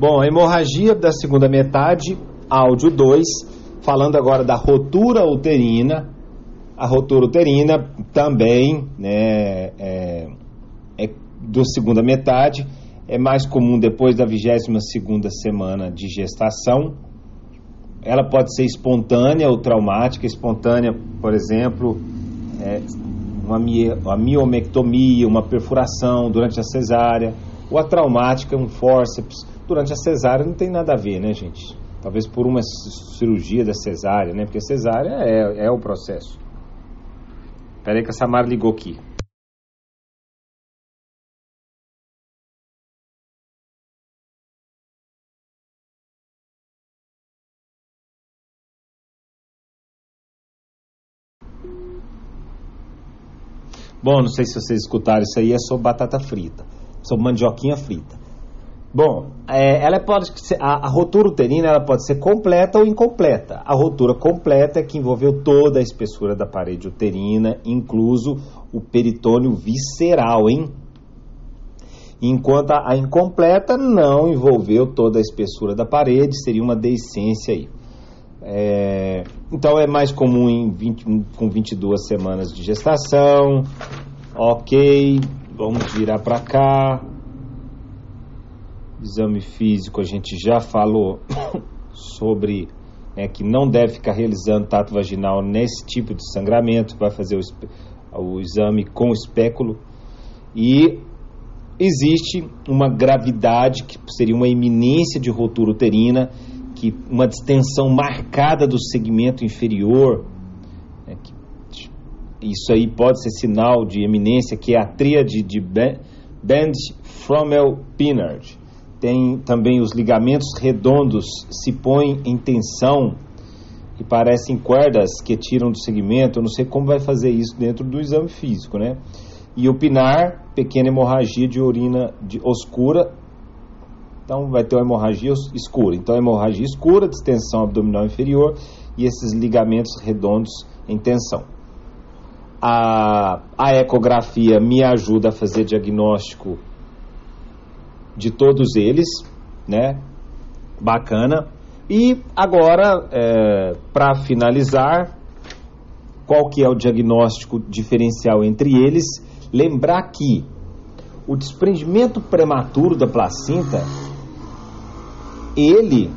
Bom, a hemorragia da segunda metade, áudio 2, falando agora da rotura uterina. A rotura uterina também né, é, é do segunda metade, é mais comum depois da 22 segunda semana de gestação. Ela pode ser espontânea ou traumática. Espontânea, por exemplo, é uma miomectomia, uma perfuração durante a cesárea, ou a traumática, um fórceps. Durante a cesárea não tem nada a ver, né, gente? Talvez por uma cirurgia da cesárea, né? Porque a cesárea é, é o processo. Peraí que a Samara ligou aqui. Bom, não sei se vocês escutaram isso aí, é sobre batata frita, sobre mandioquinha frita. Bom, é, ela pode ser, a, a, rotura uterina ela pode ser completa ou incompleta. A rotura completa é que envolveu toda a espessura da parede uterina, incluso o peritônio visceral, hein? Enquanto a, a incompleta não envolveu toda a espessura da parede, seria uma deiscência aí. É, então é mais comum em 20, com 22 semanas de gestação. Ok, vamos virar para cá. Exame físico, a gente já falou sobre é, que não deve ficar realizando tato vaginal nesse tipo de sangramento, vai fazer o, o exame com espéculo. E existe uma gravidade, que seria uma iminência de rotura uterina, que uma distensão marcada do segmento inferior, né, isso aí pode ser sinal de eminência, que é a tríade de Band Fromel Pinard. Tem também os ligamentos redondos se põem em tensão e parecem cordas que tiram do segmento. Eu não sei como vai fazer isso dentro do exame físico, né? E o pinar, pequena hemorragia de urina de oscura então vai ter uma hemorragia escura. Então hemorragia escura, distensão abdominal inferior e esses ligamentos redondos em tensão. A, a ecografia me ajuda a fazer diagnóstico de todos eles, né? Bacana. E agora, é, para finalizar, qual que é o diagnóstico diferencial entre eles? Lembrar que o desprendimento prematuro da placenta ele,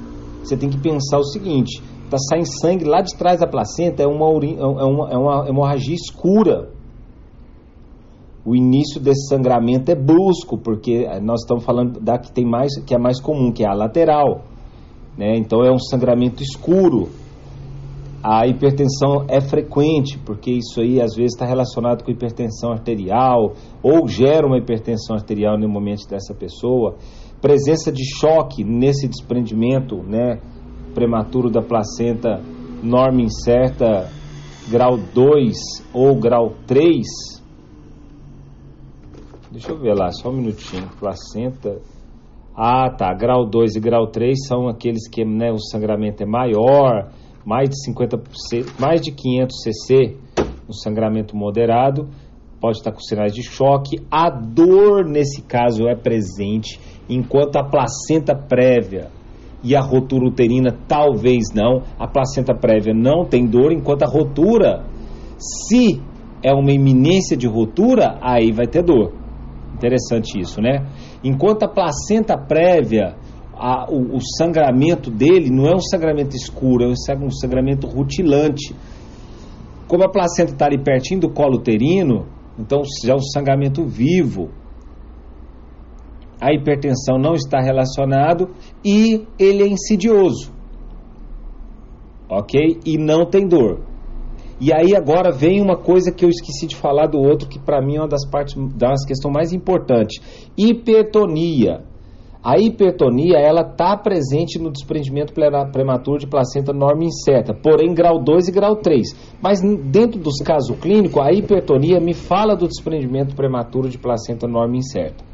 você tem que pensar o seguinte: está saindo sangue lá de trás da placenta, é uma, é uma, é uma hemorragia escura. O início desse sangramento é brusco, porque nós estamos falando da que tem mais, que é mais comum, que é a lateral. Né? Então é um sangramento escuro. A hipertensão é frequente, porque isso aí às vezes está relacionado com hipertensão arterial, ou gera uma hipertensão arterial no momento dessa pessoa presença de choque nesse desprendimento né, prematuro da placenta, norma incerta, grau 2 ou grau 3. Deixa eu ver lá, só um minutinho. Placenta. Ah, tá. Grau 2 e grau 3 são aqueles que né, o sangramento é maior, mais de 50%, mais de 500 cc, um sangramento moderado, pode estar com sinais de choque. A dor, nesse caso, é presente enquanto a placenta prévia e a rotura uterina talvez não. A placenta prévia não tem dor, enquanto a rotura, se é uma iminência de rotura, aí vai ter dor. Interessante isso, né? Enquanto a placenta prévia, a, o, o, sangramento dele não é um sangramento escuro, é um sangramento rutilante. Como a placenta está ali pertinho do colo uterino, então já é um sangramento vivo a hipertensão não está relacionado e ele é insidioso. Ok? E não tem dor. E aí agora vem uma coisa que eu esqueci de falar do outro, que para mim é uma das partes, das questões mais importantes. Hipertonia. A hipertonia, ela está presente no desprendimento prematuro de placenta norma incerta, porém grau 2 e grau 3. Mas dentro dos casos clínicos, a hipertonia me fala do desprendimento prematuro de placenta norma incerta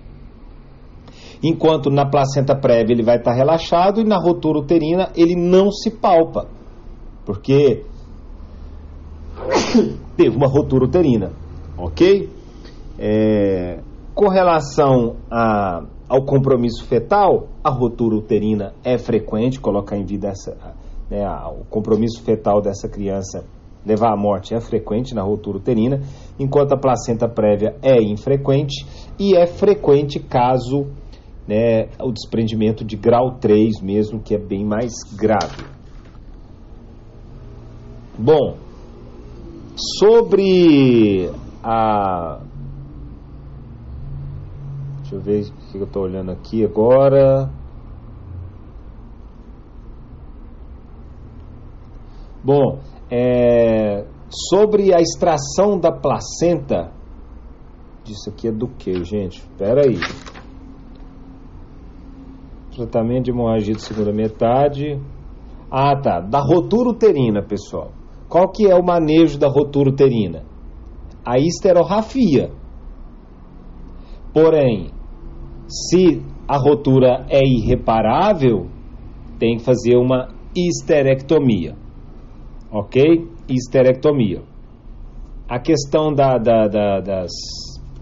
enquanto na placenta prévia ele vai estar relaxado e na rotura uterina ele não se palpa, porque teve uma rotura uterina, ok? É, com relação a ao compromisso fetal, a rotura uterina é frequente, colocar em vida essa, né, o compromisso fetal dessa criança levar à morte é frequente na rotura uterina, enquanto a placenta prévia é infrequente e é frequente caso né, o desprendimento de grau 3 mesmo, que é bem mais grave. Bom, sobre a. Deixa eu ver o que eu estou olhando aqui agora. Bom, é, sobre a extração da placenta. Isso aqui é do que, gente? Espera aí. Tratamento de hemorragia de segunda metade. Ah, tá. Da rotura uterina, pessoal. Qual que é o manejo da rotura uterina? A esterorrafia. Porém, se a rotura é irreparável, tem que fazer uma histerectomia ok? Histerectomia. A questão da, da, da, das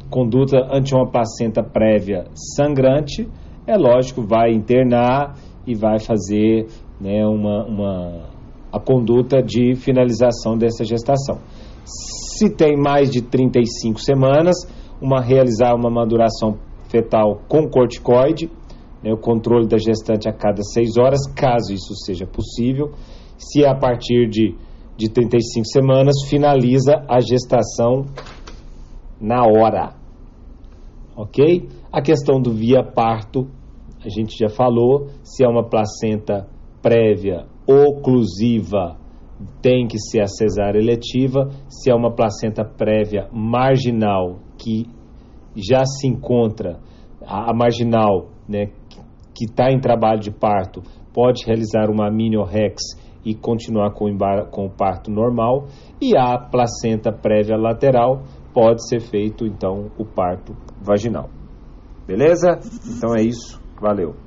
conduta ante uma placenta prévia sangrante, é lógico, vai internar e vai fazer né, uma, uma, a conduta de finalização dessa gestação. Se tem mais de 35 semanas, uma, realizar uma maduração fetal com corticoide, né, o controle da gestante a cada 6 horas, caso isso seja possível se é a partir de, de 35 semanas, finaliza a gestação na hora. Ok? A questão do via parto, a gente já falou, se é uma placenta prévia oclusiva, tem que ser a cesárea eletiva. Se é uma placenta prévia marginal, que já se encontra, a, marginal, né, que está em trabalho de parto, pode realizar uma amniorex e continuar com com o parto normal. E a placenta prévia lateral pode ser feito então o parto vaginal. Beleza? Então é isso. Valeu.